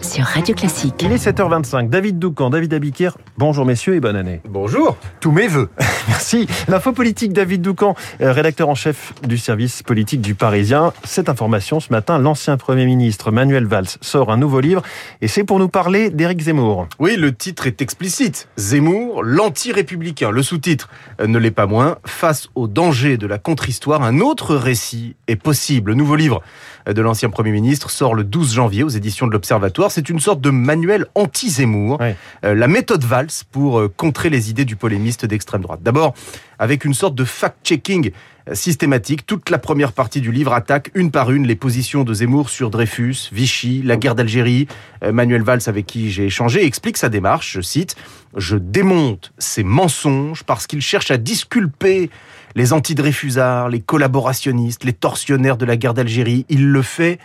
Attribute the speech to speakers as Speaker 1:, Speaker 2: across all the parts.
Speaker 1: sur Radio Classique.
Speaker 2: Il est 7h25. David Doucan, David Abiker, bonjour messieurs et bonne année.
Speaker 3: Bonjour, tous mes voeux.
Speaker 2: Merci. L'info politique, David Doucan, euh, rédacteur en chef du service politique du Parisien. Cette information, ce matin, l'ancien Premier ministre Manuel Valls sort un nouveau livre et c'est pour nous parler d'Éric Zemmour.
Speaker 3: Oui, le titre est explicite. Zemmour, l'anti-républicain. Le sous-titre euh, ne l'est pas moins. Face au danger de la contre-histoire, un autre récit est possible. Le nouveau livre euh, de l'ancien Premier ministre sort le 12 janvier aux éditions de l'Observatoire. C'est une sorte de manuel anti-Zemmour. Euh, la méthode Valls pour euh, contrer les idées du polémiste d'extrême droite. D'abord, avec une sorte de fact-checking euh, systématique, toute la première partie du livre attaque une par une les positions de Zemmour sur Dreyfus, Vichy, la guerre d'Algérie. Manuel Valls, avec qui j'ai échangé, explique sa démarche, je cite, « Je démonte ces mensonges parce qu'ils cherchent à disculper les anti-Dreyfusards, les collaborationnistes, les tortionnaires de la guerre d'Algérie. Il le fait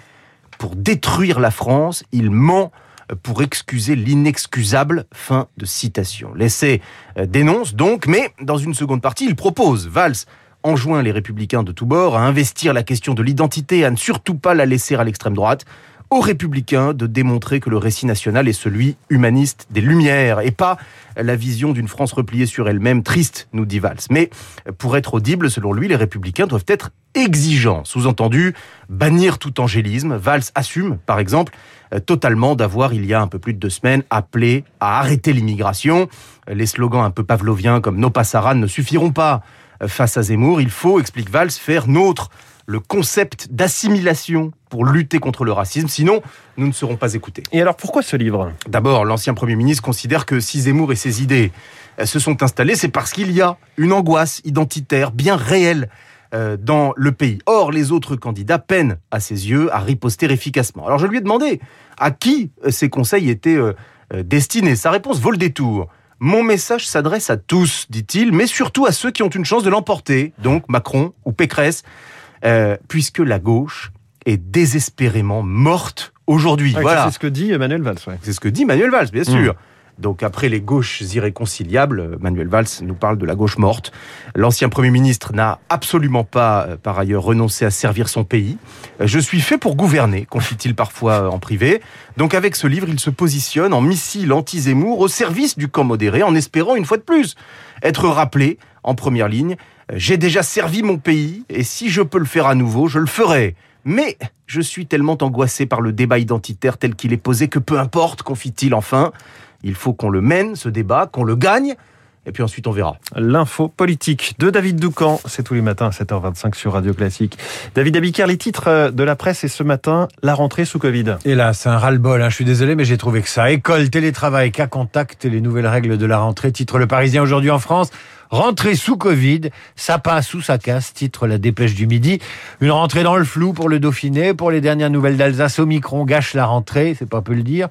Speaker 3: pour détruire la France, il ment pour excuser l'inexcusable. Fin de citation. L'essai euh, dénonce donc, mais dans une seconde partie, il propose, Valls enjoint les républicains de tous bords à investir la question de l'identité, à ne surtout pas la laisser à l'extrême droite, aux républicains de démontrer que le récit national est celui humaniste des Lumières et pas la vision d'une France repliée sur elle-même triste, nous dit Valls. Mais pour être audible, selon lui, les républicains doivent être exigeants. Sous-entendu, bannir tout angélisme. Valls assume, par exemple, euh, totalement d'avoir, il y a un peu plus de deux semaines, appelé à arrêter l'immigration. Les slogans un peu pavloviens comme No Passaran ne suffiront pas face à Zemmour. Il faut, explique Valls, faire nôtre le concept d'assimilation pour lutter contre le racisme. Sinon, nous ne serons pas écoutés.
Speaker 2: Et alors pourquoi ce livre?
Speaker 3: D'abord, l'ancien Premier ministre considère que si Zemmour et ses idées euh, se sont installées, c'est parce qu'il y a une angoisse identitaire bien réelle euh, dans le pays. Or, les autres candidats peinent, à ses yeux, à riposter efficacement. Alors je lui ai demandé à qui euh, ces conseils étaient destinés. Sa réponse vaut le détour. Mon message s'adresse à tous, dit-il, mais surtout à ceux qui ont une chance de l'emporter, donc Macron ou Pécresse, euh, puisque la gauche est désespérément morte aujourd'hui.
Speaker 2: Ouais,
Speaker 3: voilà.
Speaker 2: C'est ce que dit Manuel Valls. ouais.
Speaker 3: C'est ce que dit Manuel Valls, bien sûr. Donc après les gauches irréconciliables, euh, Manuel Valls nous parle de la gauche morte. L'ancien Premier ministre n'a absolument pas, euh, par ailleurs, renoncé à servir son pays. Je suis fait pour gouverner, confie-t-il parfois en privé. Donc avec ce livre, il se positionne en missile anti-Zemmour au service du camp modéré, en espérant une fois de plus être rappelé en première ligne. J'ai déjà servi mon pays, et si je peux le faire à nouveau, je le ferai. Mais je suis tellement angoissé par le débat identitaire tel qu'il est posé que peu importe, confie-t-il enfin. Il faut qu'on le mène, ce débat, qu'on le gagne, et puis ensuite on verra.
Speaker 2: L'info politique de David Doucan, c'est tous les matins à 7h25 sur Radio Classique. David Abiker, les titres euh, de la presse et ce matin, la rentrée sous Covid.
Speaker 4: Et là, c'est un ras-le-bol, hein. je suis désolé, mais j'ai trouvé que ça. École, télétravail, cas contact et les nouvelles règles de la rentrée. Titre Le Parisien aujourd'hui en France. Rentrée sous Covid, ça passe ou ça casse, titre la dépêche du midi. Une rentrée dans le flou pour le Dauphiné, pour les dernières nouvelles d'Alsace, Omicron gâche la rentrée, c'est pas peu le dire.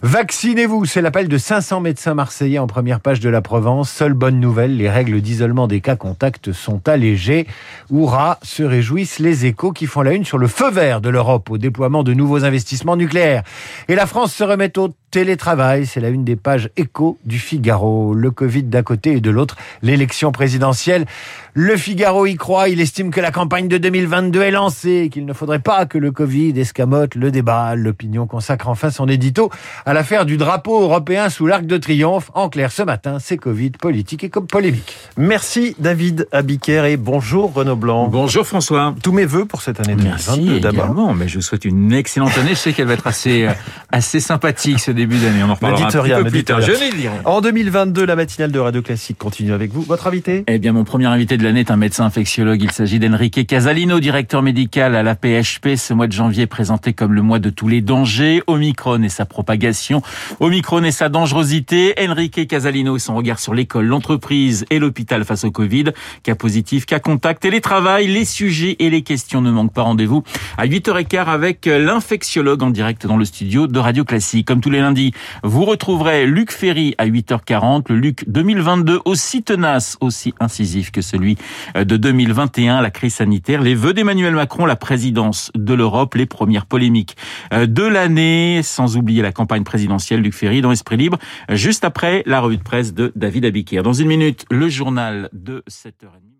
Speaker 4: Vaccinez-vous, c'est l'appel de 500 médecins marseillais en première page de la Provence. Seule bonne nouvelle, les règles d'isolement des cas contacts sont allégées. Hurrah, se réjouissent les échos qui font la une sur le feu vert de l'Europe au déploiement de nouveaux investissements nucléaires. Et la France se remet au télétravail, c'est la une des pages écho du Figaro. Le Covid d'un côté et de l'autre, l'élection présidentielle. Le Figaro y croit, il estime que la campagne de 2022 est lancée, qu'il ne faudrait pas que le Covid escamote le débat. L'opinion consacre enfin son édito à l'affaire du drapeau européen sous l'arc de triomphe. En clair, ce matin, c'est Covid, politique et comme polémique.
Speaker 2: Merci David Abiker et bonjour Renaud Blanc.
Speaker 5: Bonjour François.
Speaker 2: Tous mes voeux pour cette année 2022
Speaker 5: Merci
Speaker 2: d'abord.
Speaker 5: également, mais je vous souhaite une excellente année. Je sais qu'elle va être assez, euh, assez sympathique ce début d'année. On en reparlera
Speaker 2: dites
Speaker 5: un petit
Speaker 2: rien,
Speaker 5: peu
Speaker 2: me
Speaker 5: plus
Speaker 2: dites
Speaker 5: tard.
Speaker 2: rien.
Speaker 5: Je vais le dire.
Speaker 2: En 2022, la matinale de Radio Classique continue avec vous. Votre invité
Speaker 5: Eh bien, mon premier invité de l'année est un médecin infectiologue. Il s'agit d'Enrique Casalino, directeur médical à la PHP. Ce mois de janvier est présenté comme le mois de tous les dangers. Omicron et sa propagation. Omicron et sa dangerosité. Enrique Casalino et son regard sur l'école, l'entreprise et l'hôpital face au Covid. Cas positif, cas contact, télétravail, les sujets et les questions ne manquent pas rendez-vous à 8h15 avec l'infectiologue en direct dans le studio de Radio Classique. Comme tous les lundis, vous retrouverez Luc Ferry à 8h40. Le Luc 2022 aussi tenace, aussi incisif que celui de 2021, la crise sanitaire, les vœux d'Emmanuel Macron, la présidence de l'Europe, les premières polémiques de l'année, sans oublier la campagne présidentielle Luc Ferry dans Esprit Libre, juste après la revue de presse de David Abiquière. Dans une minute, le journal de 7h30.